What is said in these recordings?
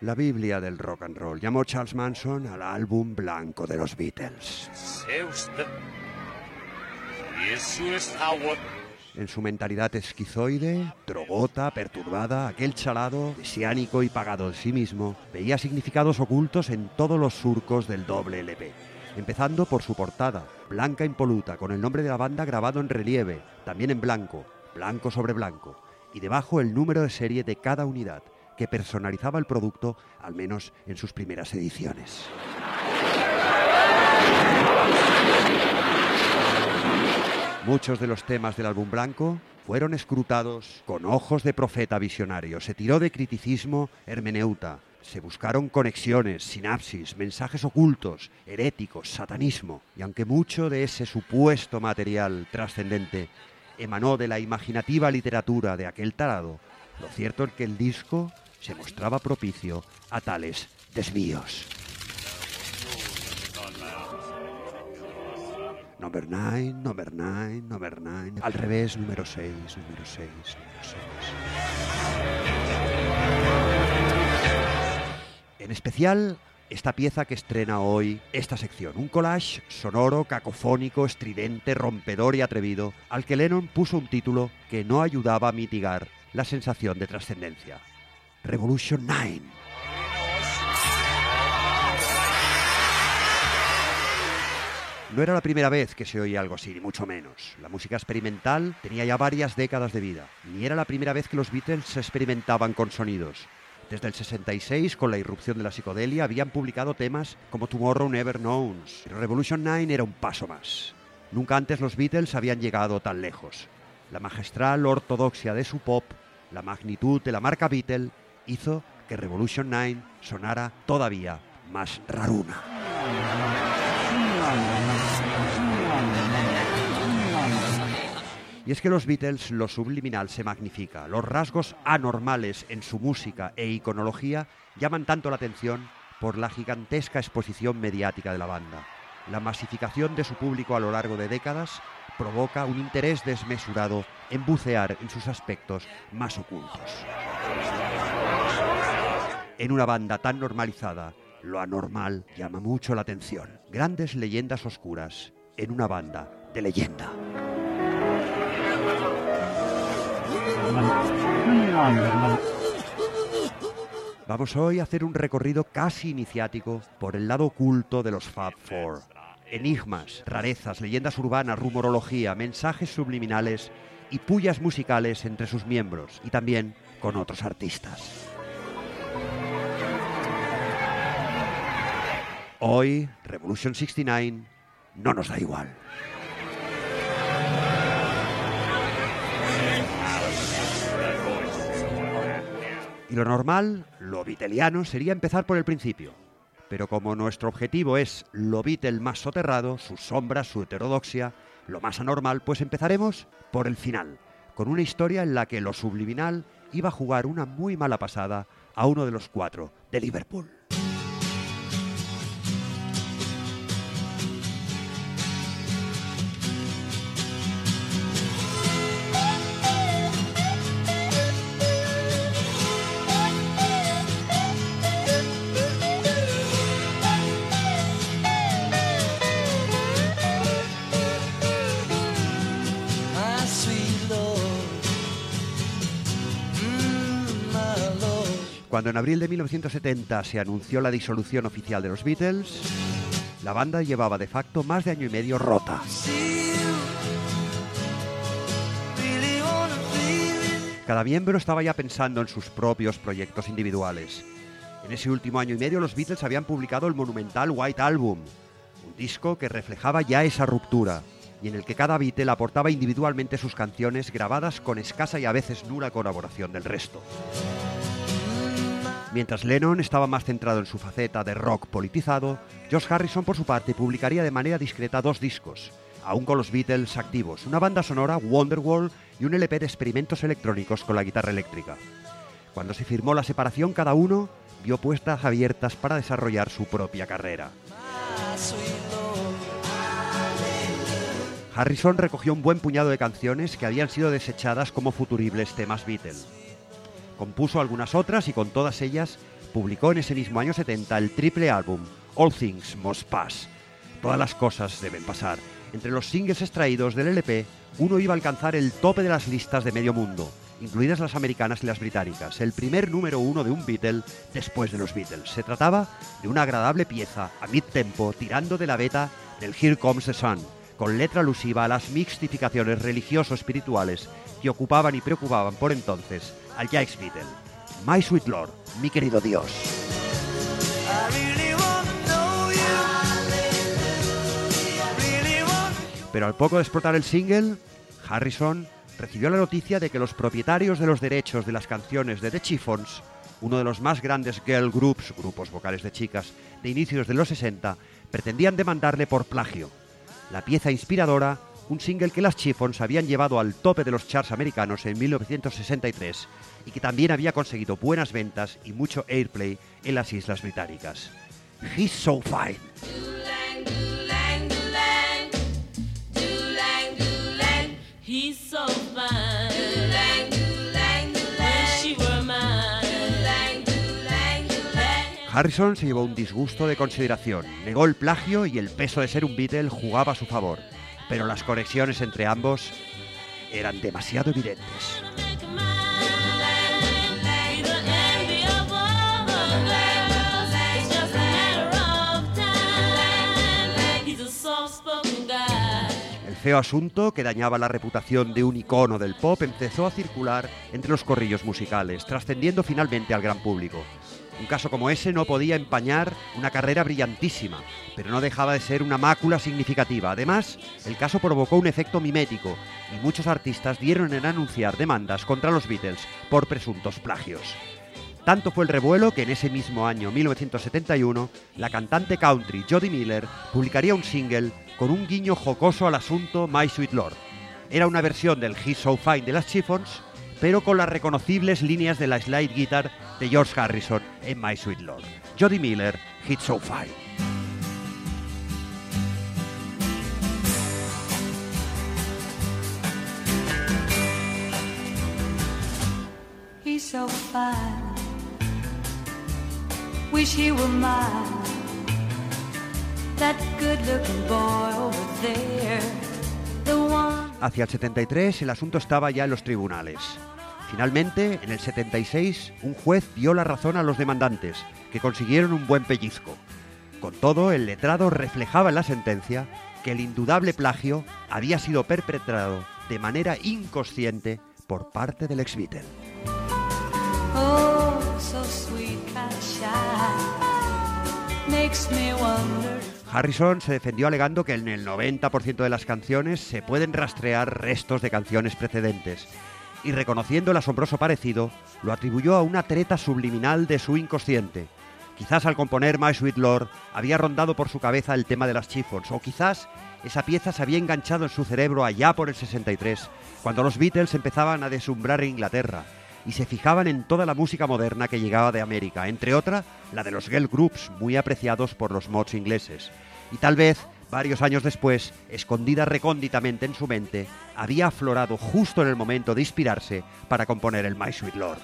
La Biblia del rock and roll llamó Charles Manson al álbum blanco de los Beatles. En su mentalidad esquizoide, drogota, perturbada, aquel chalado, mesiánico y pagado de sí mismo, veía significados ocultos en todos los surcos del doble LP. Empezando por su portada, blanca impoluta, con el nombre de la banda grabado en relieve, también en blanco, blanco sobre blanco, y debajo el número de serie de cada unidad, que personalizaba el producto, al menos en sus primeras ediciones. Muchos de los temas del álbum blanco fueron escrutados con ojos de profeta visionario. Se tiró de criticismo hermeneuta. Se buscaron conexiones, sinapsis, mensajes ocultos, heréticos, satanismo. Y aunque mucho de ese supuesto material trascendente emanó de la imaginativa literatura de aquel tarado, lo cierto es que el disco se mostraba propicio a tales desvíos. Number 9, number 9, number 9. Al revés, número 6, número 6, número 6. En especial, esta pieza que estrena hoy esta sección. Un collage sonoro, cacofónico, estridente, rompedor y atrevido, al que Lennon puso un título que no ayudaba a mitigar la sensación de trascendencia. Revolution 9. No era la primera vez que se oía algo así, ni mucho menos. La música experimental tenía ya varias décadas de vida, ni era la primera vez que los Beatles experimentaban con sonidos. Desde el 66, con la irrupción de la psicodelia, habían publicado temas como Tomorrow Never Knows, pero Revolution 9 era un paso más. Nunca antes los Beatles habían llegado tan lejos. La magistral ortodoxia de su pop, la magnitud de la marca Beatle, hizo que Revolution 9 sonara todavía más raruna. Y es que los Beatles lo subliminal se magnifica. Los rasgos anormales en su música e iconología llaman tanto la atención por la gigantesca exposición mediática de la banda. La masificación de su público a lo largo de décadas provoca un interés desmesurado en bucear en sus aspectos más ocultos. En una banda tan normalizada, lo anormal llama mucho la atención. Grandes leyendas oscuras en una banda de leyenda. Vamos hoy a hacer un recorrido casi iniciático por el lado oculto de los Fab Four. Enigmas, rarezas, leyendas urbanas, rumorología, mensajes subliminales y pullas musicales entre sus miembros y también con otros artistas. Hoy, Revolution 69 no nos da igual. Y lo normal, lo viteliano, sería empezar por el principio. Pero como nuestro objetivo es lo vitel más soterrado, sus sombras, su heterodoxia, lo más anormal, pues empezaremos por el final, con una historia en la que lo subliminal iba a jugar una muy mala pasada a uno de los cuatro de Liverpool. Cuando en abril de 1970 se anunció la disolución oficial de los Beatles, la banda llevaba de facto más de año y medio rota. Cada miembro estaba ya pensando en sus propios proyectos individuales. En ese último año y medio los Beatles habían publicado el monumental White Album, un disco que reflejaba ya esa ruptura y en el que cada Beatle aportaba individualmente sus canciones grabadas con escasa y a veces nula colaboración del resto. Mientras Lennon estaba más centrado en su faceta de rock politizado, George Harrison por su parte publicaría de manera discreta dos discos, aún con los Beatles activos, una banda sonora, Wonderwall, y un LP de experimentos electrónicos con la guitarra eléctrica. Cuando se firmó la separación, cada uno vio puestas abiertas para desarrollar su propia carrera. Harrison recogió un buen puñado de canciones que habían sido desechadas como futuribles temas Beatles. Compuso algunas otras y con todas ellas publicó en ese mismo año 70 el triple álbum All Things Must Pass. Todas las cosas deben pasar. Entre los singles extraídos del LP, uno iba a alcanzar el tope de las listas de medio mundo, incluidas las americanas y las británicas, el primer número uno de un Beatle después de los Beatles. Se trataba de una agradable pieza a mid-tempo tirando de la beta del Here Comes the Sun, con letra alusiva a las mixtificaciones religioso-espirituales que ocupaban y preocupaban por entonces al ex Beatle. My Sweet Lord, mi querido Dios. Pero al poco de explotar el single, Harrison recibió la noticia de que los propietarios de los derechos de las canciones de The Chiffons, uno de los más grandes girl groups, grupos vocales de chicas, de inicios de los 60, pretendían demandarle por plagio. La pieza inspiradora, un single que las Chiffons habían llevado al tope de los charts americanos en 1963 y que también había conseguido buenas ventas y mucho airplay en las Islas Británicas. He's so fine. Harrison se llevó un disgusto de consideración, negó el plagio y el peso de ser un Beatle jugaba a su favor, pero las conexiones entre ambos eran demasiado evidentes. El feo asunto, que dañaba la reputación de un icono del pop, empezó a circular entre los corrillos musicales, trascendiendo finalmente al gran público. Un caso como ese no podía empañar una carrera brillantísima, pero no dejaba de ser una mácula significativa. Además, el caso provocó un efecto mimético y muchos artistas dieron en anunciar demandas contra los Beatles por presuntos plagios. Tanto fue el revuelo que en ese mismo año, 1971, la cantante country Jodie Miller publicaría un single con un guiño jocoso al asunto My Sweet Lord. Era una versión del He's So Fine de las Chiffons, pero con las reconocibles líneas de la slide guitar de George Harrison en My Sweet Lord. Jody Miller, Hit So Fine. He's so fine. Wish he were mine. That good looking boy over there. The one. Hacia el 73 el asunto estaba ya en los tribunales. Finalmente, en el 76, un juez dio la razón a los demandantes, que consiguieron un buen pellizco. Con todo, el letrado reflejaba en la sentencia que el indudable plagio había sido perpetrado de manera inconsciente por parte del ex Beatle. Oh, Harrison se defendió alegando que en el 90% de las canciones se pueden rastrear restos de canciones precedentes y reconociendo el asombroso parecido, lo atribuyó a una treta subliminal de su inconsciente. Quizás al componer My Sweet Lord había rondado por su cabeza el tema de las Chiffons, o quizás esa pieza se había enganchado en su cerebro allá por el 63, cuando los Beatles empezaban a deslumbrar en Inglaterra y se fijaban en toda la música moderna que llegaba de América, entre otra la de los girl groups muy apreciados por los mods ingleses. Y tal vez varios años después, escondida recónditamente en su mente, había aflorado justo en el momento de inspirarse para componer el My Sweet Lord.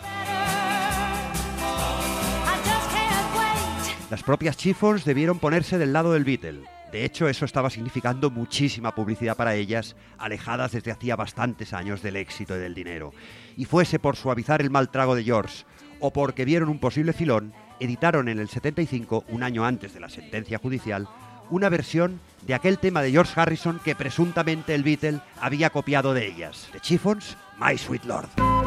Las propias Chiffons debieron ponerse del lado del Beatle. De hecho, eso estaba significando muchísima publicidad para ellas, alejadas desde hacía bastantes años del éxito y del dinero. Y fuese por suavizar el mal trago de George o porque vieron un posible filón, editaron en el 75, un año antes de la sentencia judicial, una versión de aquel tema de George Harrison que presuntamente el Beatle había copiado de ellas, The Chiffons, My Sweet Lord.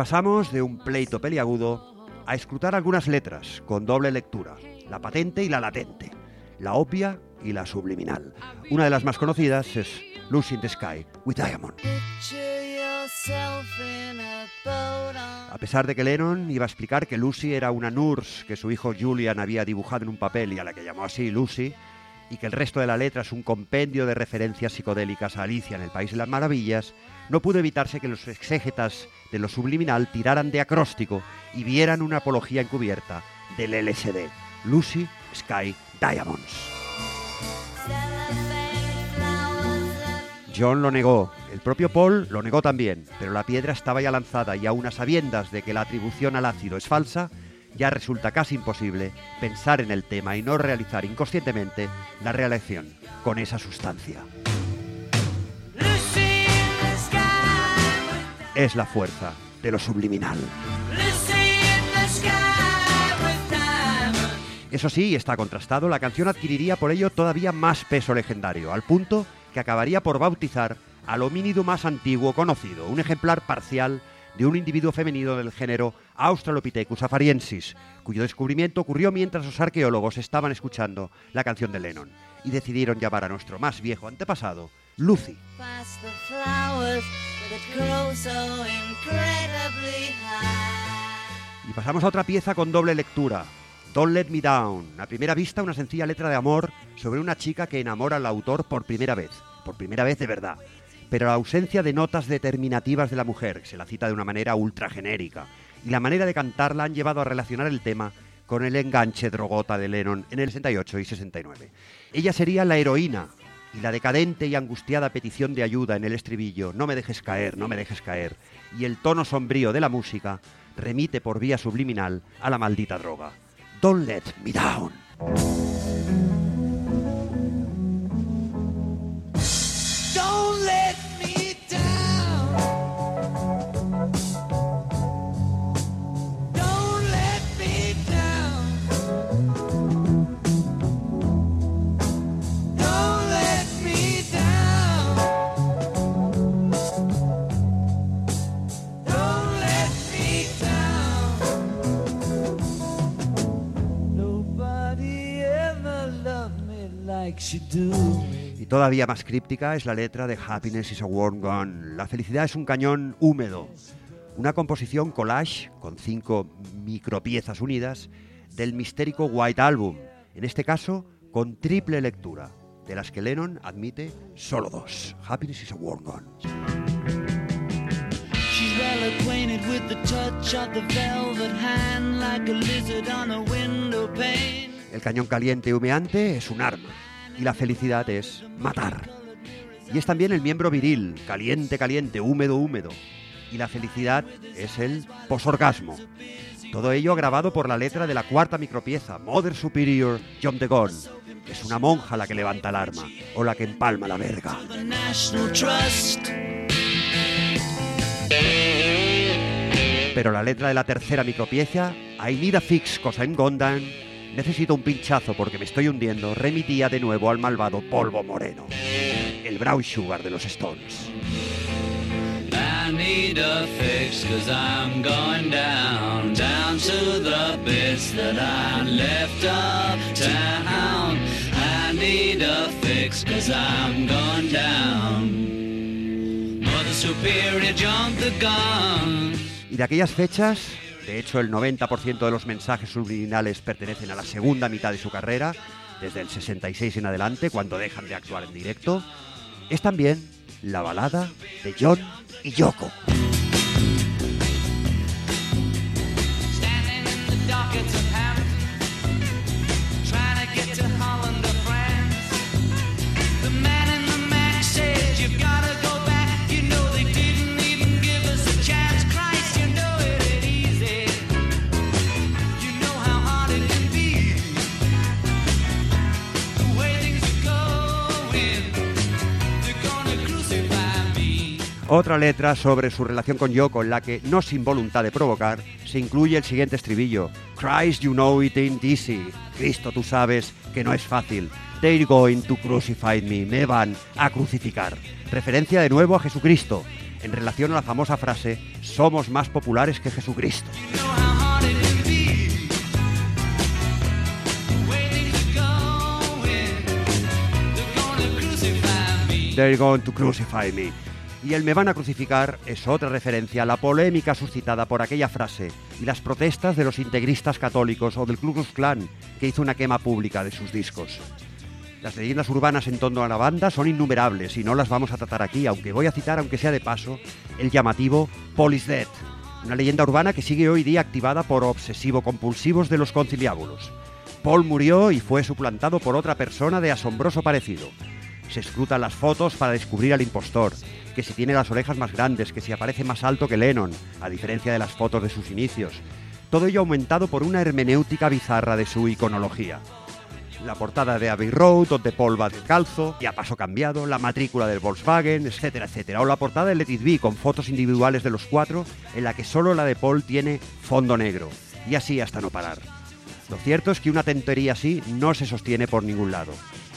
Pasamos de un pleito peliagudo a escrutar algunas letras con doble lectura, la patente y la latente, la obvia y la subliminal. Una de las más conocidas es Lucy in the Sky with Diamond. A pesar de que Lennon iba a explicar que Lucy era una nurse que su hijo Julian había dibujado en un papel y a la que llamó así Lucy, y que el resto de la letra es un compendio de referencias psicodélicas a Alicia en el País de las Maravillas, no pudo evitarse que los exégetas de lo subliminal tiraran de acróstico y vieran una apología encubierta del LSD, Lucy Sky Diamonds. John lo negó, el propio Paul lo negó también, pero la piedra estaba ya lanzada y aún a sabiendas de que la atribución al ácido es falsa, ya resulta casi imposible pensar en el tema y no realizar inconscientemente la reelección con esa sustancia. Es la fuerza de lo subliminal. Eso sí, está contrastado, la canción adquiriría por ello todavía más peso legendario, al punto que acabaría por bautizar al homínido más antiguo conocido, un ejemplar parcial de un individuo femenino del género Australopithecus afariensis, cuyo descubrimiento ocurrió mientras los arqueólogos estaban escuchando la canción de Lennon y decidieron llamar a nuestro más viejo antepasado Lucy. Y pasamos a otra pieza con doble lectura, Don't Let Me Down. A primera vista, una sencilla letra de amor sobre una chica que enamora al autor por primera vez. Por primera vez de verdad. Pero la ausencia de notas determinativas de la mujer, se la cita de una manera ultra genérica, y la manera de cantarla han llevado a relacionar el tema con el enganche drogota de Lennon en el 68 y 69. Ella sería la heroína, y la decadente y angustiada petición de ayuda en el estribillo, no me dejes caer, no me dejes caer, y el tono sombrío de la música remite por vía subliminal a la maldita droga. Don't let me down. Y todavía más críptica es la letra de Happiness is a Warm Gun. La felicidad es un cañón húmedo. Una composición collage con cinco micropiezas unidas del mistérico White Album. En este caso, con triple lectura, de las que Lennon admite solo dos. Happiness is a Warm Gun. El cañón caliente y humeante es un arma y la felicidad es matar. Y es también el miembro viril, caliente, caliente, húmedo, húmedo. Y la felicidad es el posorgasmo. Todo ello grabado por la letra de la cuarta micropieza, Mother Superior John de Gaulle. Es una monja la que levanta el arma o la que empalma la verga. Pero la letra de la tercera micropieza, I need a fix cosa en Gondan, necesito un pinchazo porque me estoy hundiendo, remitía de nuevo al malvado polvo moreno, el brown sugar de los Stones. I need a fix cause I'm going down, down to the bits that I left uptown. I need a fix cause I'm going down. Mother Superior jumped the gun. Y de aquellas fechas, de hecho, el 90% de los mensajes subliminales pertenecen a la segunda mitad de su carrera, desde el 66 en adelante, cuando dejan de actuar en directo. Es también la balada de John y Yoko. Otra letra sobre su relación con yo, en la que, no sin voluntad de provocar, se incluye el siguiente estribillo. Christ, you know it ain't easy. Cristo, tú sabes que no es fácil. They're going to crucify me. Me van a crucificar. Referencia de nuevo a Jesucristo, en relación a la famosa frase, somos más populares que Jesucristo. They're going to crucify me. Y el me van a crucificar es otra referencia a la polémica suscitada por aquella frase y las protestas de los integristas católicos o del Ku Klux Klan, que hizo una quema pública de sus discos. Las leyendas urbanas en torno a la banda son innumerables y no las vamos a tratar aquí, aunque voy a citar, aunque sea de paso, el llamativo Police Dead, una leyenda urbana que sigue hoy día activada por obsesivo-compulsivos de los conciliábulos. Paul murió y fue suplantado por otra persona de asombroso parecido. Se escrutan las fotos para descubrir al impostor, que si tiene las orejas más grandes, que si aparece más alto que Lennon, a diferencia de las fotos de sus inicios. Todo ello aumentado por una hermenéutica bizarra de su iconología la portada de Abbey Road, donde Paul va descalzo y a paso cambiado, la matrícula del Volkswagen, etcétera, etcétera. O la portada de Let It Be, con fotos individuales de los cuatro, en la que solo la de Paul tiene fondo negro. Y así hasta no parar. Lo cierto es que una tontería así no se sostiene por ningún lado.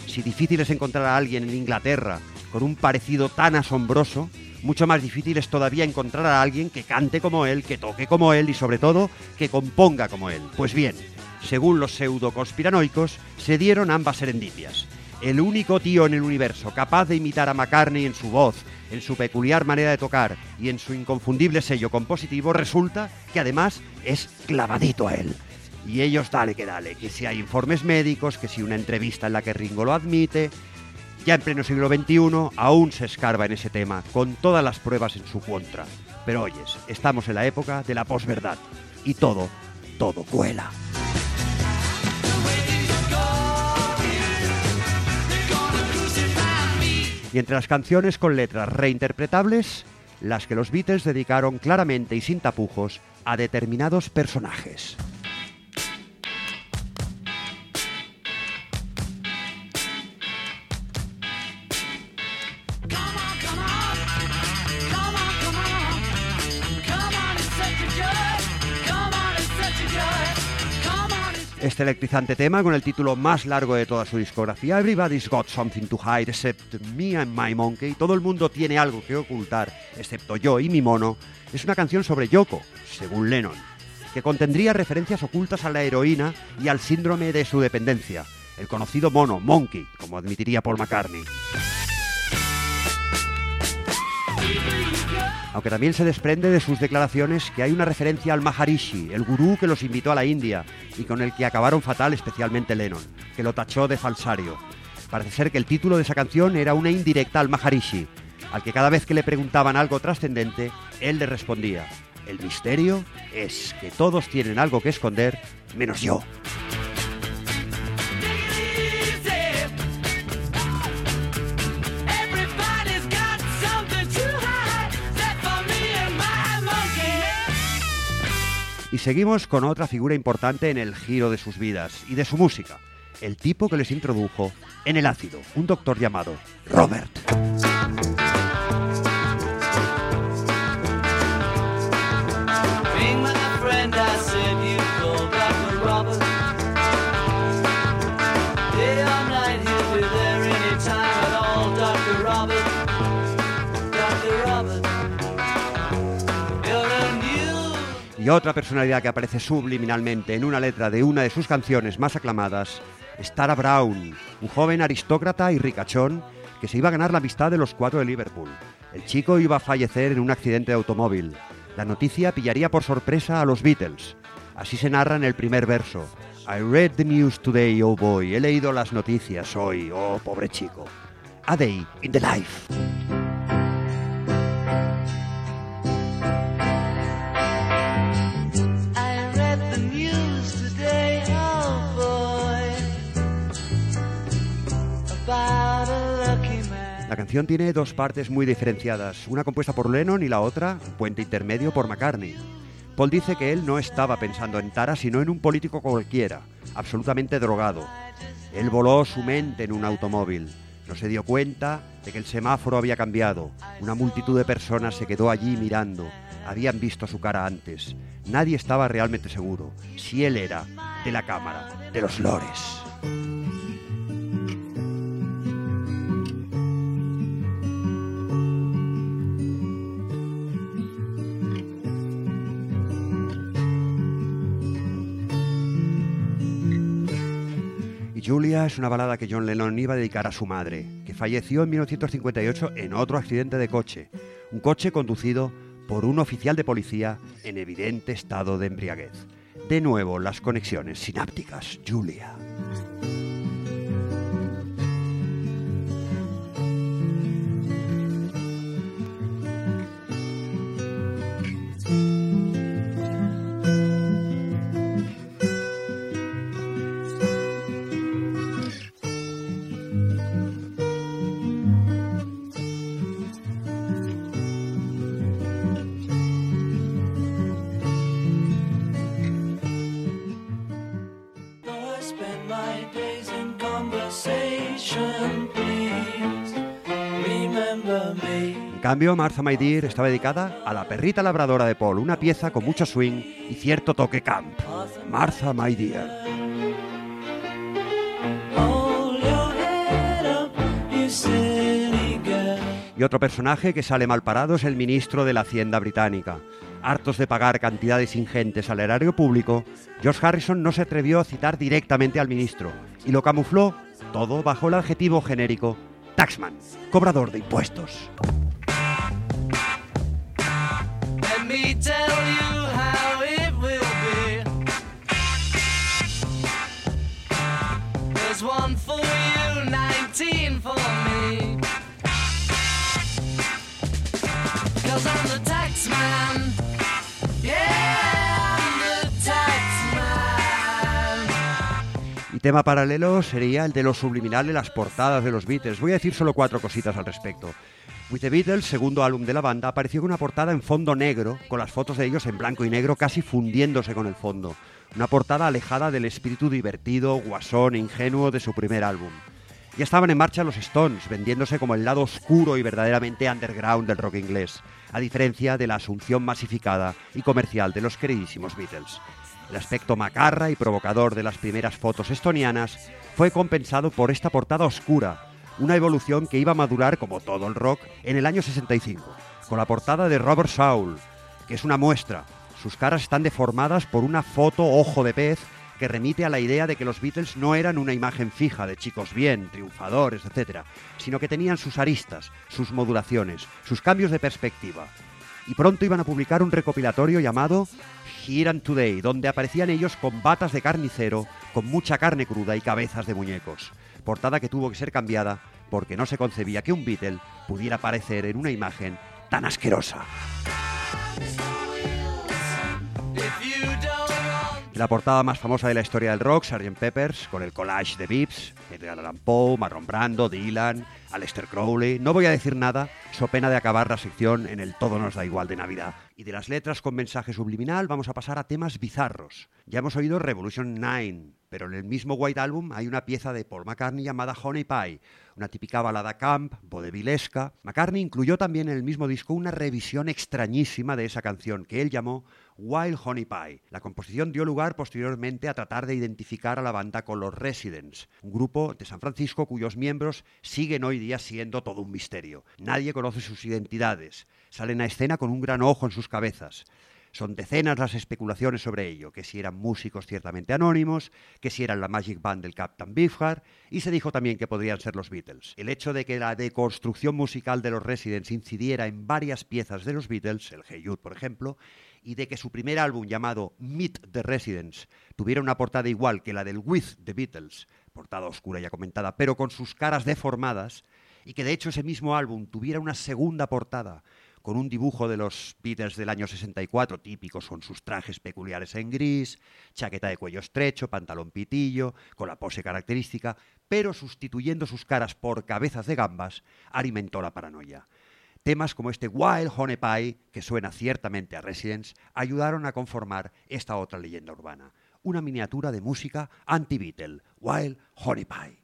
Si difícil es encontrar a alguien en Inglaterra con un parecido tan asombroso, mucho más difícil es todavía encontrar a alguien que cante como él, que toque como él y sobre todo que componga como él. Pues bien, según los pseudo-conspiranoicos, se dieron ambas serendipias. El único tío en el universo capaz de imitar a McCartney en su voz, en su peculiar manera de tocar y en su inconfundible sello compositivo resulta que además es clavadito a él. Y ellos dale que dale, que si hay informes médicos, que si una entrevista en la que Ringo lo admite, ya en pleno siglo XXI aún se escarba en ese tema, con todas las pruebas en su contra. Pero oyes, estamos en la época de la posverdad. Y todo, todo cuela. Y entre las canciones con letras reinterpretables, las que los Beatles dedicaron claramente y sin tapujos a determinados personajes. Este electrizante tema, con el título más largo de toda su discografía, Everybody's Got Something to Hide Except Me and My Monkey, todo el mundo tiene algo que ocultar, excepto yo y mi mono, es una canción sobre Yoko, según Lennon, que contendría referencias ocultas a la heroína y al síndrome de su dependencia, el conocido mono, Monkey, como admitiría Paul McCartney. Aunque también se desprende de sus declaraciones que hay una referencia al Maharishi, el gurú que los invitó a la India y con el que acabaron fatal especialmente Lennon, que lo tachó de falsario. Parece ser que el título de esa canción era una indirecta al Maharishi, al que cada vez que le preguntaban algo trascendente, él le respondía, el misterio es que todos tienen algo que esconder, menos yo. Seguimos con otra figura importante en el giro de sus vidas y de su música, el tipo que les introdujo en el ácido, un doctor llamado Robert. Y otra personalidad que aparece subliminalmente en una letra de una de sus canciones más aclamadas es Tara Brown, un joven aristócrata y ricachón que se iba a ganar la amistad de los cuatro de Liverpool. El chico iba a fallecer en un accidente de automóvil. La noticia pillaría por sorpresa a los Beatles. Así se narra en el primer verso. I read the news today, oh boy. He leído las noticias hoy, oh pobre chico. A day in the life. Canción tiene dos partes muy diferenciadas, una compuesta por Lennon y la otra, puente intermedio, por McCartney. Paul dice que él no estaba pensando en Tara, sino en un político cualquiera, absolutamente drogado. Él voló su mente en un automóvil. No se dio cuenta de que el semáforo había cambiado. Una multitud de personas se quedó allí mirando. Habían visto su cara antes. Nadie estaba realmente seguro si él era de la cámara de los lores. Julia es una balada que John Lennon iba a dedicar a su madre, que falleció en 1958 en otro accidente de coche, un coche conducido por un oficial de policía en evidente estado de embriaguez. De nuevo, las conexiones sinápticas, Julia. Cambio, Martha My Dear estaba dedicada a la perrita labradora de Paul, una pieza con mucho swing y cierto toque camp. Martha My Dear. Y otro personaje que sale mal parado es el ministro de la Hacienda británica. Hartos de pagar cantidades ingentes al erario público, George Harrison no se atrevió a citar directamente al ministro y lo camufló todo bajo el adjetivo genérico Taxman, cobrador de impuestos. Y tema paralelo sería el de lo subliminal de las portadas de los Beatles. Voy a decir solo cuatro cositas al respecto. With the Beatles, segundo álbum de la banda, apareció con una portada en fondo negro, con las fotos de ellos en blanco y negro casi fundiéndose con el fondo. Una portada alejada del espíritu divertido, guasón e ingenuo de su primer álbum. Ya estaban en marcha los Stones, vendiéndose como el lado oscuro y verdaderamente underground del rock inglés, a diferencia de la asunción masificada y comercial de los queridísimos Beatles. El aspecto macarra y provocador de las primeras fotos estonianas fue compensado por esta portada oscura, una evolución que iba a madurar como todo el rock en el año 65, con la portada de Robert Saul, que es una muestra. Sus caras están deformadas por una foto ojo de pez que remite a la idea de que los Beatles no eran una imagen fija de chicos bien, triunfadores, etc., sino que tenían sus aristas, sus modulaciones, sus cambios de perspectiva. Y pronto iban a publicar un recopilatorio llamado Here and Today, donde aparecían ellos con batas de carnicero, con mucha carne cruda y cabezas de muñecos. Portada que tuvo que ser cambiada porque no se concebía que un Beatle pudiera aparecer en una imagen tan asquerosa. La portada más famosa de la historia del rock, Sgt. Peppers, con el collage de Vips, Edgar Allan Poe, Marlon Brando, Dylan, Aleister Crowley. No voy a decir nada, so pena de acabar la sección en el todo nos da igual de Navidad. Y de las letras con mensaje subliminal vamos a pasar a temas bizarros. Ya hemos oído Revolution 9, pero en el mismo White Album hay una pieza de Paul McCartney llamada Honey Pie, una típica balada camp, vodevillesca. McCartney incluyó también en el mismo disco una revisión extrañísima de esa canción que él llamó Wild Honey Pie. La composición dio lugar posteriormente a tratar de identificar a la banda con los Residents, un grupo de San Francisco cuyos miembros siguen hoy día siendo todo un misterio. Nadie conoce sus identidades. Salen a escena con un gran ojo en sus cabezas. Son decenas las especulaciones sobre ello, que si eran músicos ciertamente anónimos, que si eran la Magic Band del Captain Beefheart, y se dijo también que podrían ser los Beatles. El hecho de que la deconstrucción musical de los Residents incidiera en varias piezas de los Beatles, el Hey Jude por ejemplo, y de que su primer álbum llamado Meet the Residents tuviera una portada igual que la del With the Beatles, portada oscura ya comentada, pero con sus caras deformadas, y que de hecho ese mismo álbum tuviera una segunda portada con un dibujo de los Beatles del año 64, típicos con sus trajes peculiares en gris, chaqueta de cuello estrecho, pantalón pitillo, con la pose característica, pero sustituyendo sus caras por cabezas de gambas, alimentó la paranoia. Temas como este Wild Honey Pie, que suena ciertamente a Residence, ayudaron a conformar esta otra leyenda urbana, una miniatura de música anti-Beatle, Wild Honey Pie.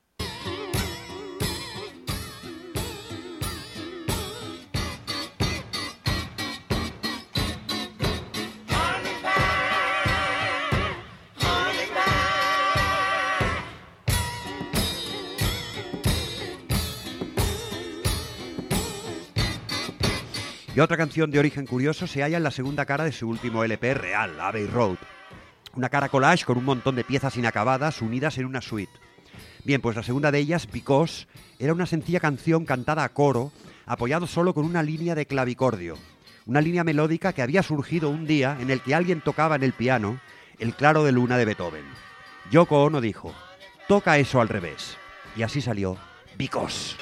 Y otra canción de origen curioso se halla en la segunda cara de su último LP real, Abbey Road. Una cara collage con un montón de piezas inacabadas unidas en una suite. Bien, pues la segunda de ellas, Because, era una sencilla canción cantada a coro, apoyado solo con una línea de clavicordio, una línea melódica que había surgido un día en el que alguien tocaba en el piano el claro de luna de Beethoven. Yoko Ono dijo, toca eso al revés. Y así salió Because.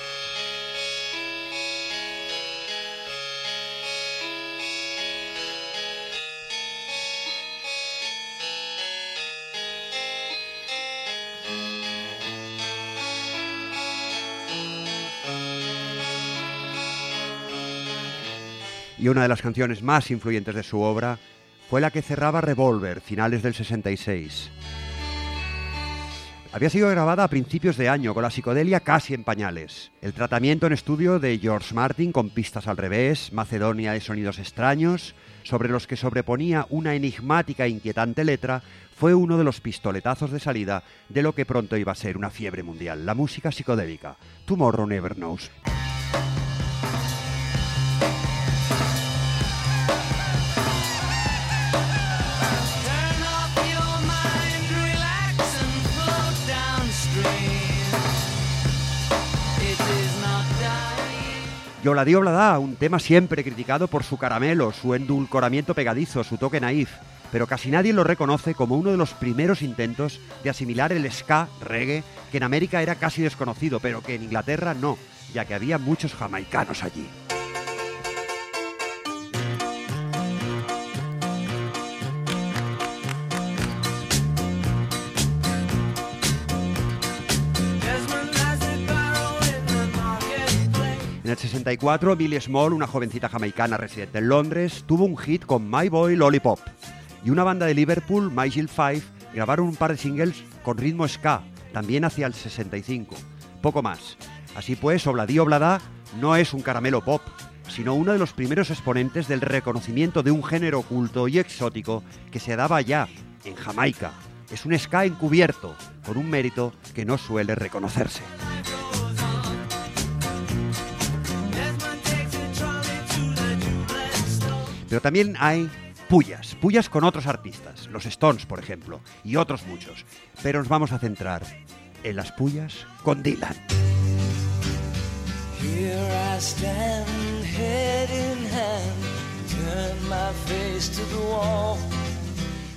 Y una de las canciones más influyentes de su obra fue la que cerraba Revolver, finales del 66. Había sido grabada a principios de año, con la psicodelia casi en pañales. El tratamiento en estudio de George Martin con pistas al revés, Macedonia y sonidos extraños, sobre los que sobreponía una enigmática e inquietante letra, fue uno de los pistoletazos de salida de lo que pronto iba a ser una fiebre mundial, la música psicodélica. Tomorrow Never Knows. Yola da, un tema siempre criticado por su caramelo, su endulcoramiento pegadizo, su toque naif, pero casi nadie lo reconoce como uno de los primeros intentos de asimilar el ska, reggae, que en América era casi desconocido, pero que en Inglaterra no, ya que había muchos jamaicanos allí. El 64, Billy Small, una jovencita jamaicana residente en Londres, tuvo un hit con My Boy Lollipop. Y una banda de Liverpool, My Jill Five, grabaron un par de singles con ritmo ska, también hacia el 65. Poco más. Así pues, Obladí Oblada no es un caramelo pop, sino uno de los primeros exponentes del reconocimiento de un género oculto y exótico que se daba ya en Jamaica. Es un ska encubierto, con un mérito que no suele reconocerse. Pero también hay pullas, pullas con otros artistas, los Stones, por ejemplo, y otros muchos. Pero nos vamos a centrar en las pullas con Dylan.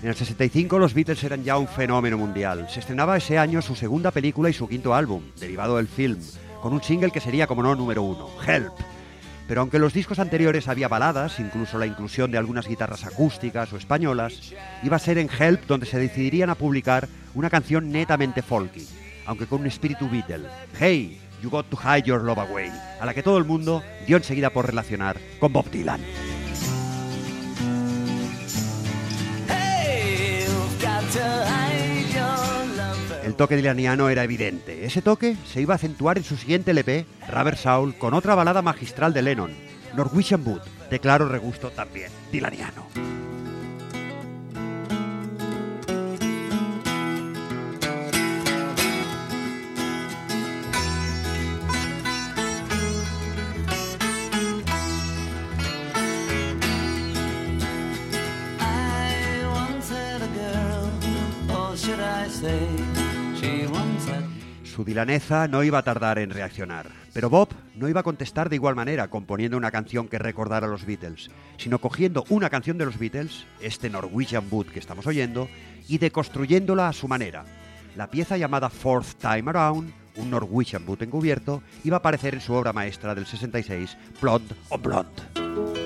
En el 65 los Beatles eran ya un fenómeno mundial. Se estrenaba ese año su segunda película y su quinto álbum, derivado del film, con un single que sería como no número uno, Help, pero aunque en los discos anteriores había baladas, incluso la inclusión de algunas guitarras acústicas o españolas, iba a ser en Help donde se decidirían a publicar una canción netamente folky, aunque con un espíritu Beatle. Hey, you got to hide your love away, a la que todo el mundo dio enseguida por relacionar con Bob Dylan. El toque dilaniano era evidente. Ese toque se iba a acentuar en su siguiente LP, Rubber Soul, con otra balada magistral de Lennon, Norwegian Wood, de claro regusto también dilaniano. Su dilaneza no iba a tardar en reaccionar, pero Bob no iba a contestar de igual manera componiendo una canción que recordara a los Beatles, sino cogiendo una canción de los Beatles, este Norwegian Wood que estamos oyendo, y deconstruyéndola a su manera. La pieza llamada Fourth Time Around, un Norwegian Wood encubierto, iba a aparecer en su obra maestra del 66, Blonde on Blonde.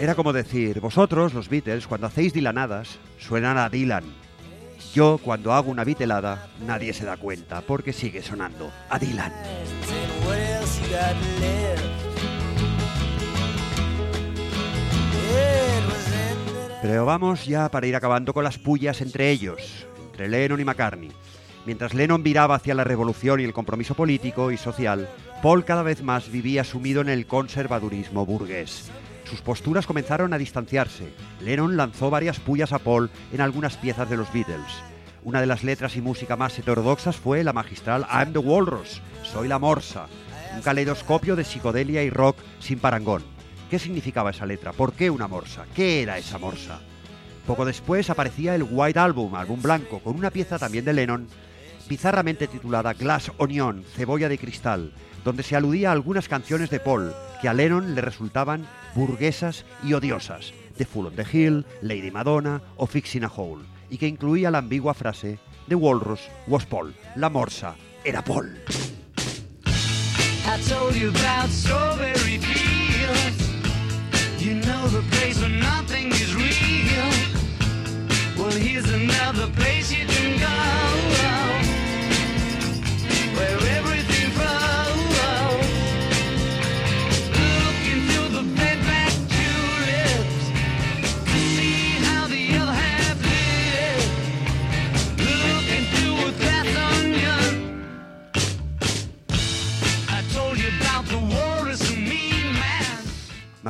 Era como decir, vosotros, los Beatles, cuando hacéis dilanadas, suenan a Dylan. Yo, cuando hago una vitelada, nadie se da cuenta, porque sigue sonando a Dylan. Pero vamos ya para ir acabando con las pullas entre ellos, entre Lennon y McCartney. Mientras Lennon viraba hacia la revolución y el compromiso político y social, Paul cada vez más vivía sumido en el conservadurismo burgués. Sus posturas comenzaron a distanciarse. Lennon lanzó varias pullas a Paul en algunas piezas de los Beatles. Una de las letras y música más heterodoxas fue la magistral I'm the Walrus, Soy la Morsa, un caleidoscopio de psicodelia y rock sin parangón. ¿Qué significaba esa letra? ¿Por qué una morsa? ¿Qué era esa morsa? Poco después aparecía el White Album, álbum blanco, con una pieza también de Lennon, bizarramente titulada Glass Onion, cebolla de cristal, donde se aludía a algunas canciones de Paul que a Lennon le resultaban burguesas y odiosas, The Fool on the Hill, Lady Madonna o Fixing a Hole, y que incluía la ambigua frase The Walrus was Paul, la morsa era Paul.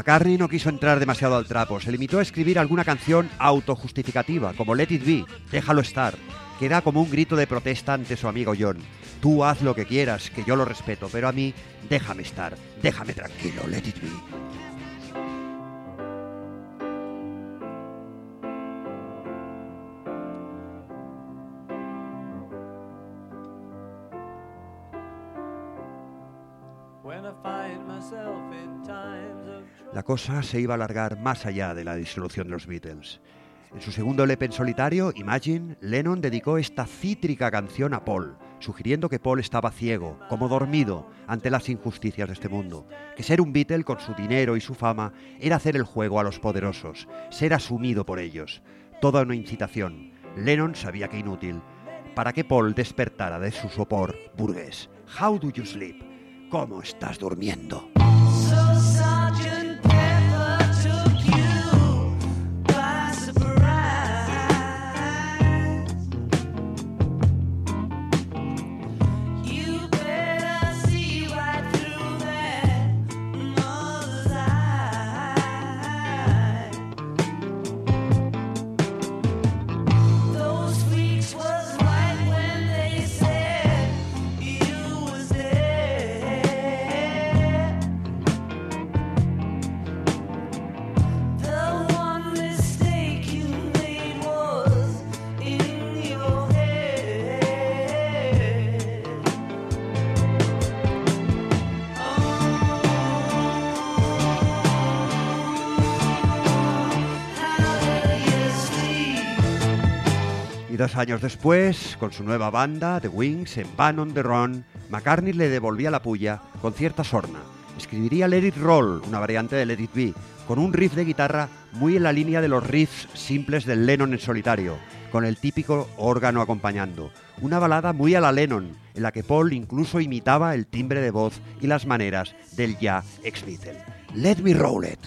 McCartney no quiso entrar demasiado al trapo, se limitó a escribir alguna canción autojustificativa, como Let It Be, Déjalo estar, que era como un grito de protesta ante su amigo John. Tú haz lo que quieras, que yo lo respeto, pero a mí déjame estar, déjame tranquilo, Let It Be. Cosa se iba a alargar más allá de la disolución de los Beatles. En su segundo LP en solitario, Imagine, Lennon dedicó esta cítrica canción a Paul, sugiriendo que Paul estaba ciego, como dormido, ante las injusticias de este mundo, que ser un Beatle con su dinero y su fama era hacer el juego a los poderosos, ser asumido por ellos, toda una incitación. Lennon sabía que inútil, para que Paul despertara de su sopor burgués. How do you sleep? ¿Cómo estás durmiendo? Dos años después, con su nueva banda, The Wings, en Van on the Run, McCartney le devolvía la puya con cierta sorna. Escribiría Let It Roll, una variante de Let It Be, con un riff de guitarra muy en la línea de los riffs simples del Lennon en solitario, con el típico órgano acompañando. Una balada muy a la Lennon, en la que Paul incluso imitaba el timbre de voz y las maneras del ya ex Beatle. Let me roll it.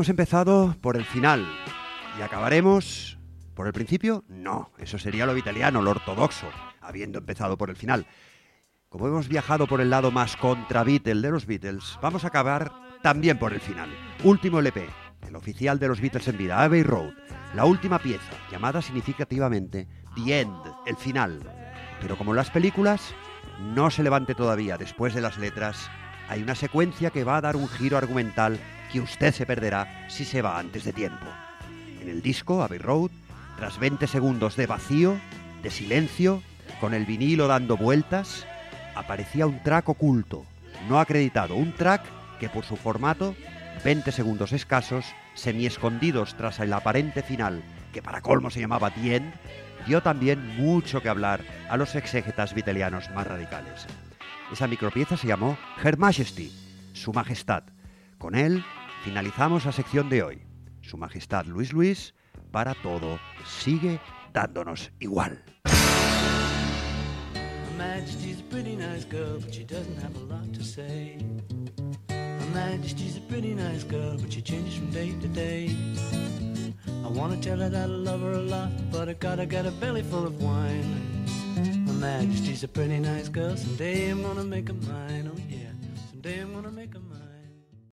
Hemos empezado por el final. ¿Y acabaremos por el principio? No, eso sería lo italiano, lo ortodoxo, habiendo empezado por el final. Como hemos viajado por el lado más contra Beatle de los Beatles, vamos a acabar también por el final. Último LP, el oficial de los Beatles en vida, Abbey Road, la última pieza, llamada significativamente The End, el final. Pero como en las películas, no se levante todavía. Después de las letras, hay una secuencia que va a dar un giro argumental que usted se perderá si se va antes de tiempo. En el disco, Abbey Road, tras 20 segundos de vacío, de silencio, con el vinilo dando vueltas, aparecía un track oculto, no acreditado, un track que por su formato, 20 segundos escasos, semi escondidos tras el aparente final, que para colmo se llamaba The End, dio también mucho que hablar a los exégetas vitelianos más radicales. Esa micropieza se llamó Her Majesty, Su Majestad. Con él finalizamos la sección de hoy. Su Majestad Luis Luis, para todo, sigue dándonos igual. Majesty's a pretty nice girl, but she doesn't have a lot to say. Her Majesty's a pretty nice girl, but she changes from day to day. I wanna tell her that I love her a lot, but I gotta get a belly full of wine. Her Majesty's a pretty nice girl, someday I'm gonna make her mine.